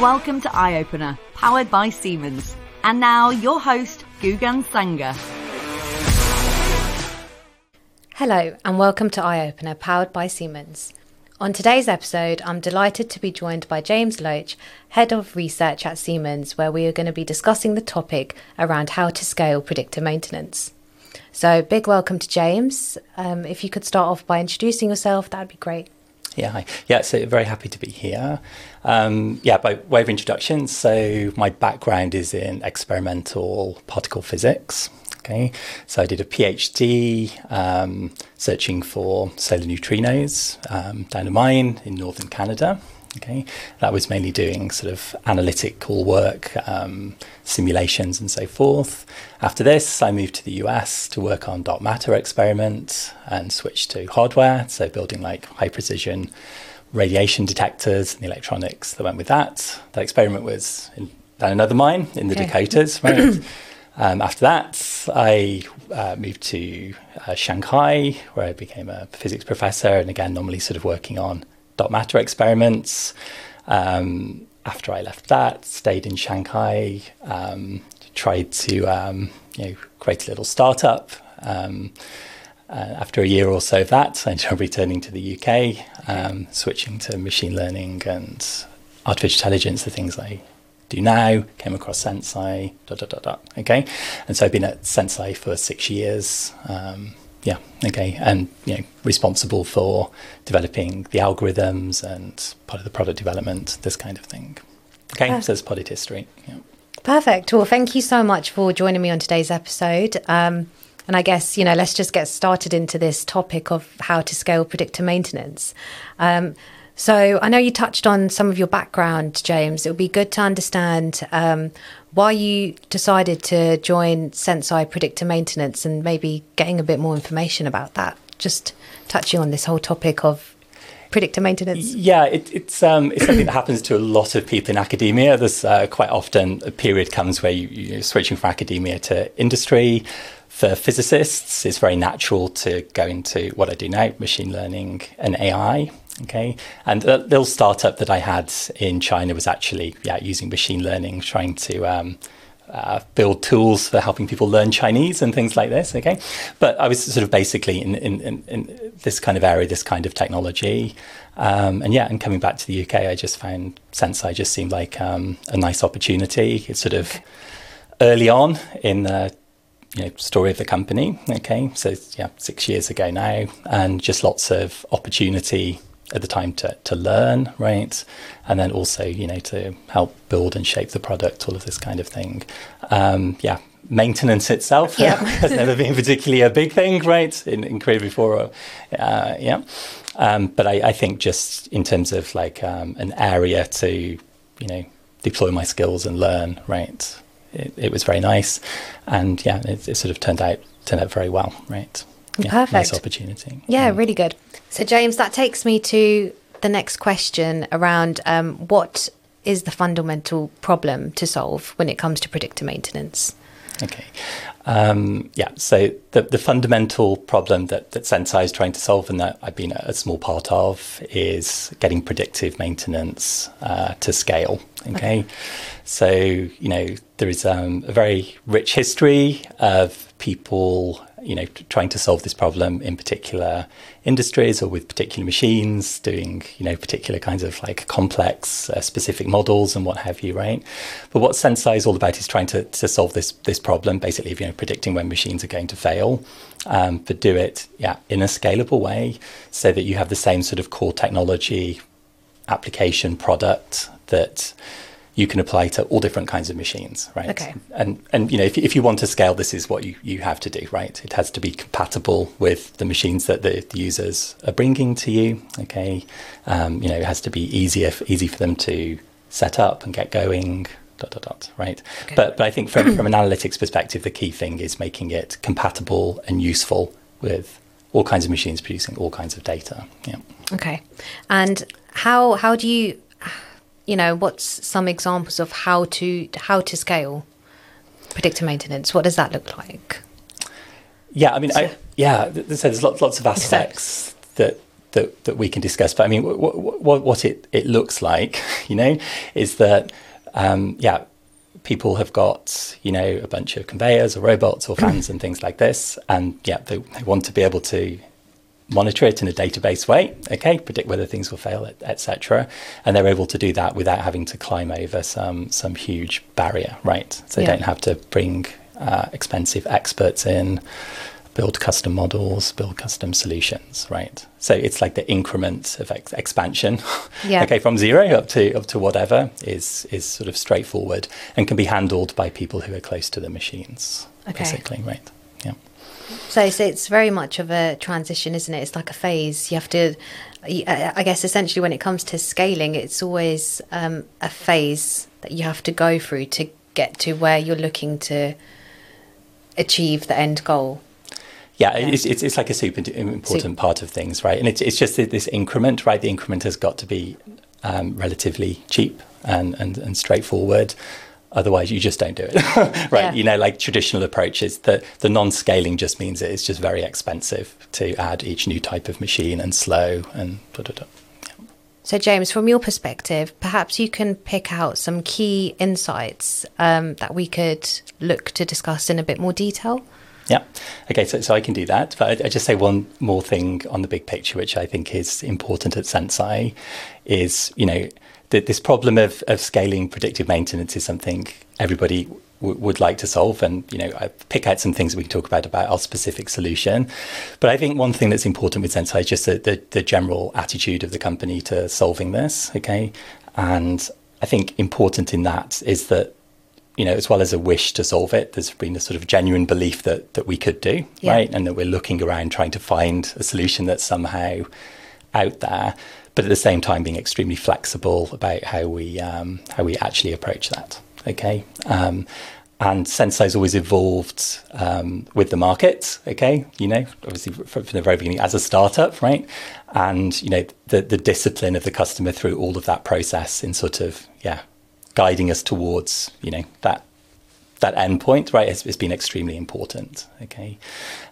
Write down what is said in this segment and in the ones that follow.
Welcome to EyeOpener, powered by Siemens. And now, your host, Gugan Sanger. Hello, and welcome to EyeOpener, powered by Siemens. On today's episode, I'm delighted to be joined by James Loach, Head of Research at Siemens, where we are going to be discussing the topic around how to scale predictive maintenance. So, big welcome to James. Um, if you could start off by introducing yourself, that would be great. Yeah, hi. Yeah, so very happy to be here. Um, yeah, by way of introduction, so my background is in experimental particle physics. Okay, so I did a PhD um, searching for solar neutrinos um, down a mine in northern Canada. Okay, that was mainly doing sort of analytical work, um, simulations, and so forth. After this, I moved to the US to work on dark matter experiments and switched to hardware, so building like high precision radiation detectors and the electronics that went with that. That experiment was in another mine in the okay. Dakotas, right? um, after that, I uh, moved to uh, Shanghai, where I became a physics professor, and again, normally sort of working on dark matter experiments. Um, after I left that, stayed in Shanghai, um, tried to um, you know create a little startup. Um, uh, after a year or so of that, I ended up returning to the UK, um, switching to machine learning and artificial intelligence, the things I do now. Came across Senseye, dot dot dot dot. Okay, and so I've been at Senseye for six years. Yeah, okay, and you know, responsible for developing the algorithms and part of the product development, this kind of thing. Okay, uh, so it's product history. Yeah. Perfect. Well, thank you so much for joining me on today's episode. Um, and I guess, you know, let's just get started into this topic of how to scale predictor maintenance. Um, so I know you touched on some of your background, James. It would be good to understand um, why you decided to join Senseye Predictor Maintenance and maybe getting a bit more information about that. Just touching on this whole topic of predictor maintenance. Yeah, it, it's um, it's something that happens to a lot of people in academia. There's uh, quite often a period comes where you, you're switching from academia to industry. For physicists, it's very natural to go into what I do now, machine learning and AI. Okay, and the little startup that I had in China was actually yeah using machine learning, trying to um, uh, build tools for helping people learn Chinese and things like this. Okay, but I was sort of basically in in, in, in this kind of area, this kind of technology, um, and yeah, and coming back to the UK, I just found Senseye just seemed like um, a nice opportunity. It's sort of early on in the you know story of the company. Okay, so yeah, six years ago now, and just lots of opportunity at the time to, to learn, right? And then also, you know, to help build and shape the product, all of this kind of thing. Um, yeah, maintenance itself yeah. has never been particularly a big thing, right? In, in Career before, uh, yeah. Um, but I, I, think just in terms of like um, an area to, you know, deploy my skills and learn, right? It, it was very nice, and yeah, it, it sort of turned out turned out very well, right? Yeah, Perfect. Nice opportunity. Yeah, really good. So, James, that takes me to the next question around um, what is the fundamental problem to solve when it comes to predictor maintenance? Okay. Um, yeah, so the, the fundamental problem that, that Senseye is trying to solve and that I've been a small part of is getting predictive maintenance uh, to scale. Okay? okay. So, you know, there is um, a very rich history of people you know, trying to solve this problem in particular industries or with particular machines, doing, you know, particular kinds of like complex uh, specific models and what have you, right? But what Senseye is all about is trying to, to solve this this problem, basically, you know, predicting when machines are going to fail, um, but do it, yeah, in a scalable way so that you have the same sort of core technology application product that you can apply to all different kinds of machines, right? Okay. And and you know, if if you want to scale, this is what you you have to do, right? It has to be compatible with the machines that the, the users are bringing to you. Okay. Um, you know, it has to be easier easy for them to set up and get going. Dot dot dot. Right. Okay. But but I think from from an analytics perspective, the key thing is making it compatible and useful with all kinds of machines producing all kinds of data. Yeah. Okay. And how how do you you know, what's some examples of how to how to scale predictive maintenance? What does that look like? Yeah, I mean, so, I, yeah, so there's lots lots of aspects that that, that we can discuss. But I mean, what, what, what it, it looks like, you know, is that, um, yeah, people have got, you know, a bunch of conveyors or robots or fans and things like this. And yeah, they, they want to be able to monitor it in a database way, okay, predict whether things will fail, etc. And they're able to do that without having to climb over some some huge barrier, right? So they yeah. don't have to bring uh, expensive experts in build custom models, build custom solutions, right? So it's like the increment of ex- expansion. Yeah. okay, from zero up to up to whatever is is sort of straightforward and can be handled by people who are close to the machines. Okay. Basically, right? Yeah. So, so it's very much of a transition, isn't it? It's like a phase. You have to, I guess, essentially, when it comes to scaling, it's always um, a phase that you have to go through to get to where you're looking to achieve the end goal. Yeah, yeah. It's, it's, it's like a super important part of things, right? And it's it's just this increment, right? The increment has got to be um, relatively cheap and, and, and straightforward. Otherwise, you just don't do it, right? Yeah. You know, like traditional approaches, the, the non scaling just means it's just very expensive to add each new type of machine and slow and da da da. So, James, from your perspective, perhaps you can pick out some key insights um, that we could look to discuss in a bit more detail. Yeah. Okay. So, so I can do that. But I, I, just say one more thing on the big picture, which I think is important at Senseye, is you know that this problem of of scaling predictive maintenance is something everybody w- would like to solve. And you know, I pick out some things we can talk about about our specific solution. But I think one thing that's important with Senseye is just the, the, the general attitude of the company to solving this. Okay. And I think important in that is that you know, as well as a wish to solve it, there's been a sort of genuine belief that that we could do, yeah. right? And that we're looking around trying to find a solution that's somehow out there, but at the same time being extremely flexible about how we um, how we actually approach that. Okay. Um, and Senseye's always evolved um, with the market. Okay, you know, obviously from, from, the very beginning as a startup, right? And you know the the discipline of the customer through all of that process in sort of yeah guiding us towards you know that that endpoint, right, has, has been extremely important. Okay,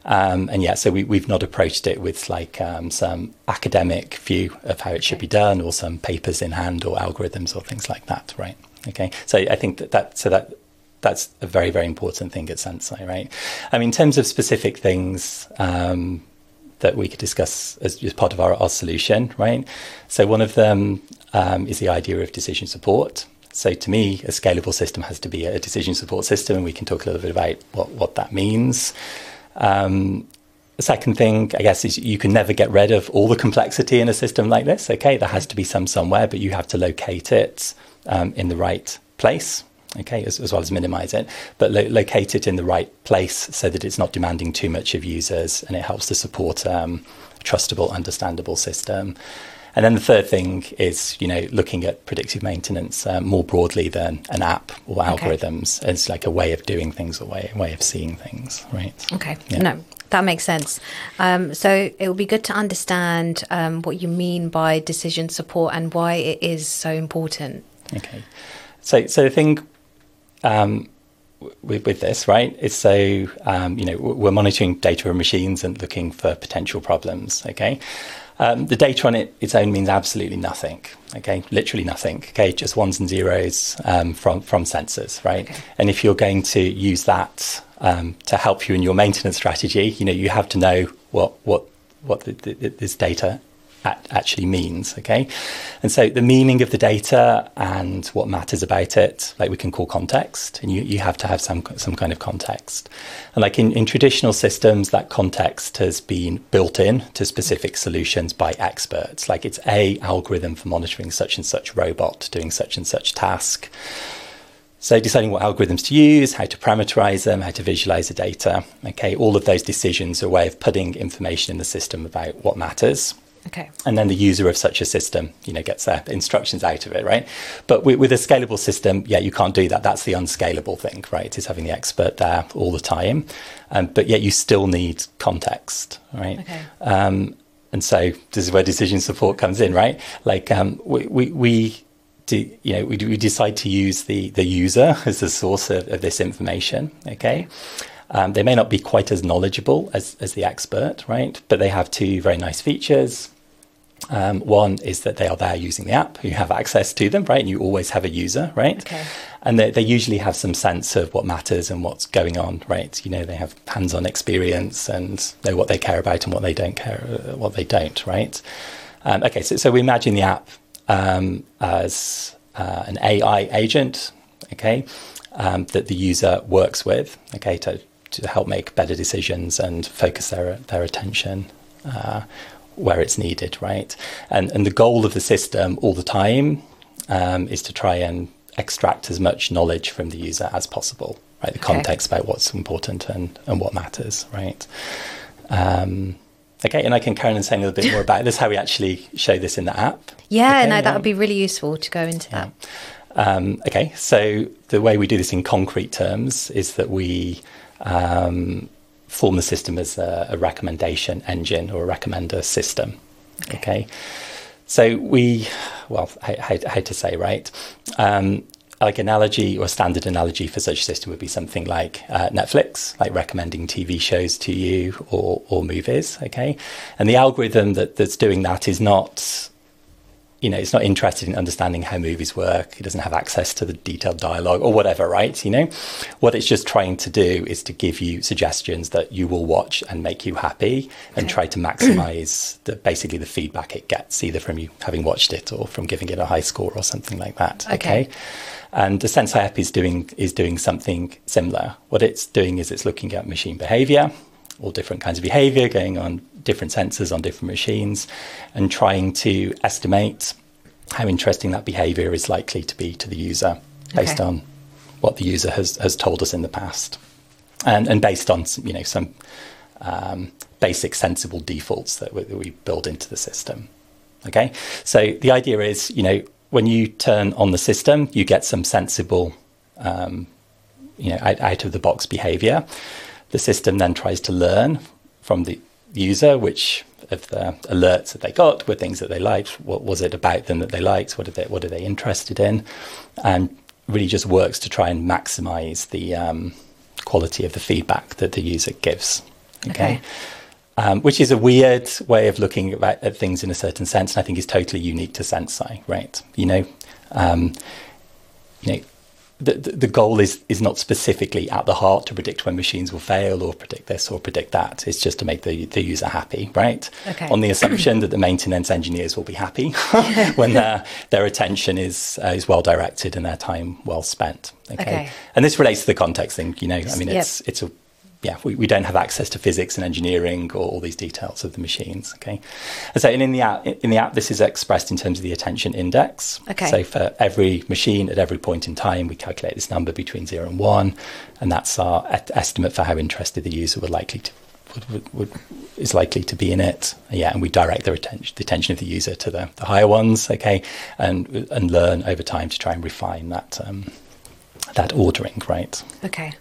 um, and yeah, so we, we've not approached it with like um, some academic view of how it should be done, or some papers in hand, or algorithms, or things like that, right? Okay, so I think that that so that that's a very very important thing at Senseye, right? I mean, in terms of specific things. Um, that we could discuss as, as part of our, our, solution, right? So one of them um, is the idea of decision support. So to me, a scalable system has to be a decision support system, and we can talk a little bit about what, what that means. Um, the second thing, I guess, is you can never get rid of all the complexity in a system like this. Okay, there has to be some somewhere, but you have to locate it um, in the right place. Okay, as, as well as minimize it, but lo- locate it in the right place so that it's not demanding too much of users, and it helps to support um, a trustable, understandable system. And then the third thing is, you know, looking at predictive maintenance uh, more broadly than an app or algorithms okay. as like a way of doing things, a way, way of seeing things, right? Okay. Yeah. No, that makes sense. Um, so it would be good to understand um, what you mean by decision support and why it is so important. Okay. So, so the thing um, with, with, this, right, is so, um, you know, we're monitoring data from machines and looking for potential problems, okay? Um, the data on it its own means absolutely nothing. Okay, literally nothing. Okay, just ones and zeros um, from from sensors, right? Okay. And if you're going to use that um, to help you in your maintenance strategy, you know you have to know what what what the, the, this data actually means. Okay, and so the meaning of the data and what matters about it, like we can call context, and you, you have to have some some kind of context. And like in, in traditional systems, that context has been built in to specific solutions by experts. Like it's a algorithm for monitoring such and such robot doing such and such task. So deciding what algorithms to use, how to parameterize them, how to visualize the data. Okay, all of those decisions are a way of putting information in the system about what matters. Okay. And then the user of such a system, you know, gets their instructions out of it, right? But with, with, a scalable system, yeah, you can't do that. That's the unscalable thing, right? Is having the expert there all the time, um, but yet you still need context, right? Okay. Um, and so this is where decision support comes in, right? Like um, we, we, we do, you know, we, we decide to use the the user as the source of, of this information, okay? Um, they may not be quite as knowledgeable as, as the expert, right? But they have two very nice features Um, one is that they are there using the app, you have access to them, right? And you always have a user, right? Okay. And they, they usually have some sense of what matters and what's going on, right? You know, they have hands on experience and know what they care about and what they don't care, uh, what they don't, right? Um, okay, so, so we imagine the app um, as uh, an AI agent, okay, um, that the user works with, okay, to, to help make better decisions and focus their, their attention. Uh, where it's needed, right? And and the goal of the system all the time um, is to try and extract as much knowledge from the user as possible, right? The Okay. context about what's important and and what matters, right? Um, okay, and I can carry on saying a little bit more about this, how we actually show this in the app. Yeah, Okay, no, that would be really useful to go into that. Um, okay, so the way we do this in concrete terms is that we um, form the system as a, a recommendation engine or a recommender system. Okay, so we, well, how, how, how to say, right? Um, like analogy or standard analogy for such a system would be something like uh, Netflix, like recommending TV shows to you or, or movies. Okay, and the algorithm that, that's doing that is not you know, it's not interested in understanding how movies work. It doesn't have access to the detailed dialogue or whatever, right? You know, what it's just trying to do is to give you suggestions that you will watch and make you happy and Okay. try to maximize the basically the feedback it gets, either from you having watched it or from giving it a high score or something like that. Okay. Okay. And the Senseye app is doing is doing something similar. What it's doing is it's looking at machine behavior, all different kinds of behavior going on different sensors on different machines, and trying to estimate how interesting that behavior is likely to be to the user based Okay. on what the user has, has told us in the past, and and based on you know some um, basic sensible defaults that we, that we build into the system. Okay, so the idea is, you know, when you turn on the system, you get some sensible, um, you know, out, out of the box behavior. The system then tries to learn from the user which of the alerts that they got were things that they liked. What was it about them that they liked? What are they What are they interested in? And really just works to try and maximize the um, quality of the feedback that the user gives. Okay. okay um, which is a weird way of looking at, at things in a certain sense, and I think is totally unique to Senseye, right? You know, um, you know, the, the goal is is not specifically at the heart to predict when machines will fail or predict this or predict that. It's just to make the the user happy, right? Okay. On the assumption that the maintenance engineers will be happy when their their attention is uh, is well directed and their time well spent. Okay? Okay. And this relates to the context thing. You know, I mean, Yep. it's it's a yeah, we, we don't have access to physics and engineering or all these details of the machines. Okay, and so and in the app, in the app, this is expressed in terms of the attention index. Okay. So for every machine at every point in time, we calculate this number between zero and one, and that's our et- estimate for how interested the user would likely to would, would, would, is likely to be in it. Yeah, and we direct their attention, the attention of the user to the, the higher ones. Okay, and and learn over time to try and refine that um, that ordering. Right. Okay.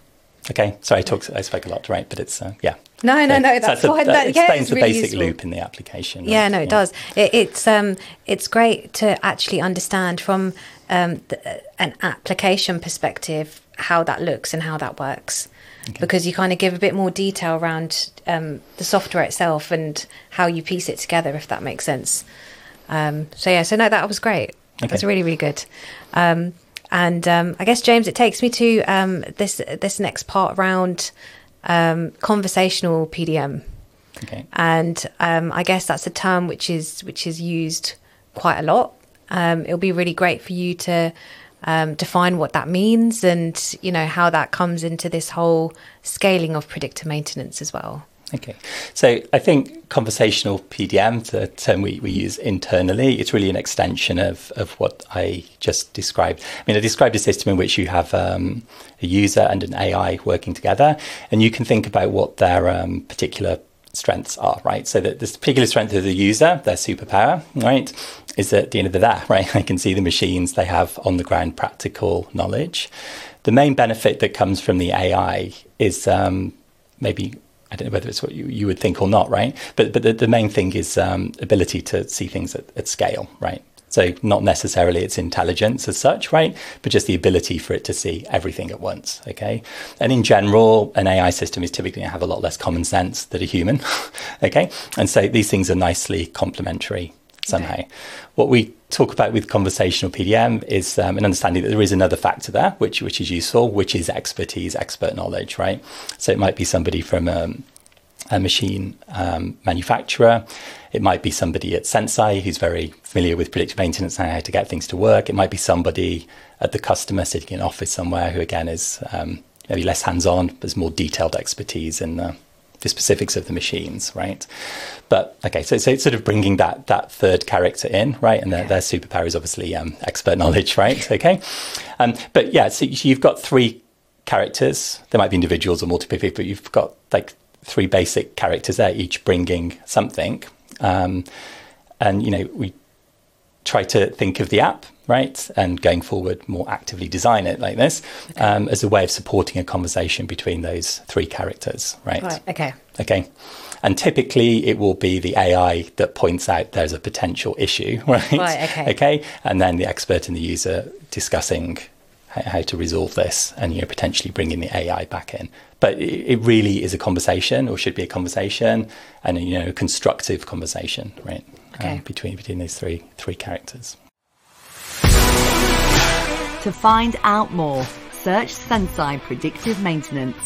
Okay, sorry, I talked. I spoke a lot, right? But it's uh, yeah. No, no, So- no, so that's a- fine. That yeah, explains it's the basic useful. loop in the application. right? Yeah, no, it does. It, it's um, it's great to actually understand from um, the, an application perspective how that looks and how that works, because you kind of give a bit more detail around um, the software itself and how you piece it together, if that makes sense. Um, so yeah, so no, that was great. That's Okay. really really good. Um, and um, I guess James, it takes me to um, this this next part around um, conversational PDM Okay. and um, I guess that's a term which is which is used quite a lot. Um, it'll be really great for you to um, define what that means and you know how that comes into this whole scaling of predictor maintenance as well. Okay. So I think conversational PDM, the term we, we use internally, it's really an extension of, of what I just described. I mean, I described a system in which you have um, a user and an AI working together, and you can think about what their um, particular strengths are, right? So that this particular strength of the user, their superpower, right, is that at the end of the day, right, they can see the machines, they have on the ground practical knowledge. The main benefit that comes from the AI is um, maybe I don't know whether it's what you, you would think or not, right? But but the, the main thing is um, ability to see things at, at scale, right? So not necessarily its intelligence as such, right? But just the ability for it to see everything at once, okay? And in general, an AI system is typically going to have a lot less common sense than a human, okay? And so these things are nicely complementary somehow. Okay. What we talk about with conversational PDM is um, an understanding that there is another factor there, which which is useful, which is expertise, expert knowledge, right? So it might be somebody from um, a machine um, manufacturer. It might be somebody at Senseye who's very familiar with predictive maintenance and how to get things to work. It might be somebody at the customer sitting in office somewhere who, again, is um, maybe less hands on, but more detailed expertise in the, the, specifics of the machines, right? But okay, so, so it's sort of bringing that that third character in, right? And their, their superpower is obviously um, expert knowledge, right? okay. Um, but yeah, so you've got three characters. There might be individuals or multiple people, but you've got like three basic characters there, each bringing something. Um, and, you know, we try to think of the app, right? And going forward, more actively design it like this okay. um, as a way of supporting a conversation between those three characters, right? Right, okay. Okay. And typically it will be the AI that points out there's a potential issue, right? Right, okay. Okay. And then the expert and the user discussing how to resolve this and you know potentially bringing the AI back in. But it, really is a conversation, or should be a conversation, and you know, a constructive conversation, right? Okay. Um, between between these three three characters. To find out more, search Senseye Predictive Maintenance.